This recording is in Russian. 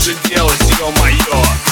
что же делать, все моё.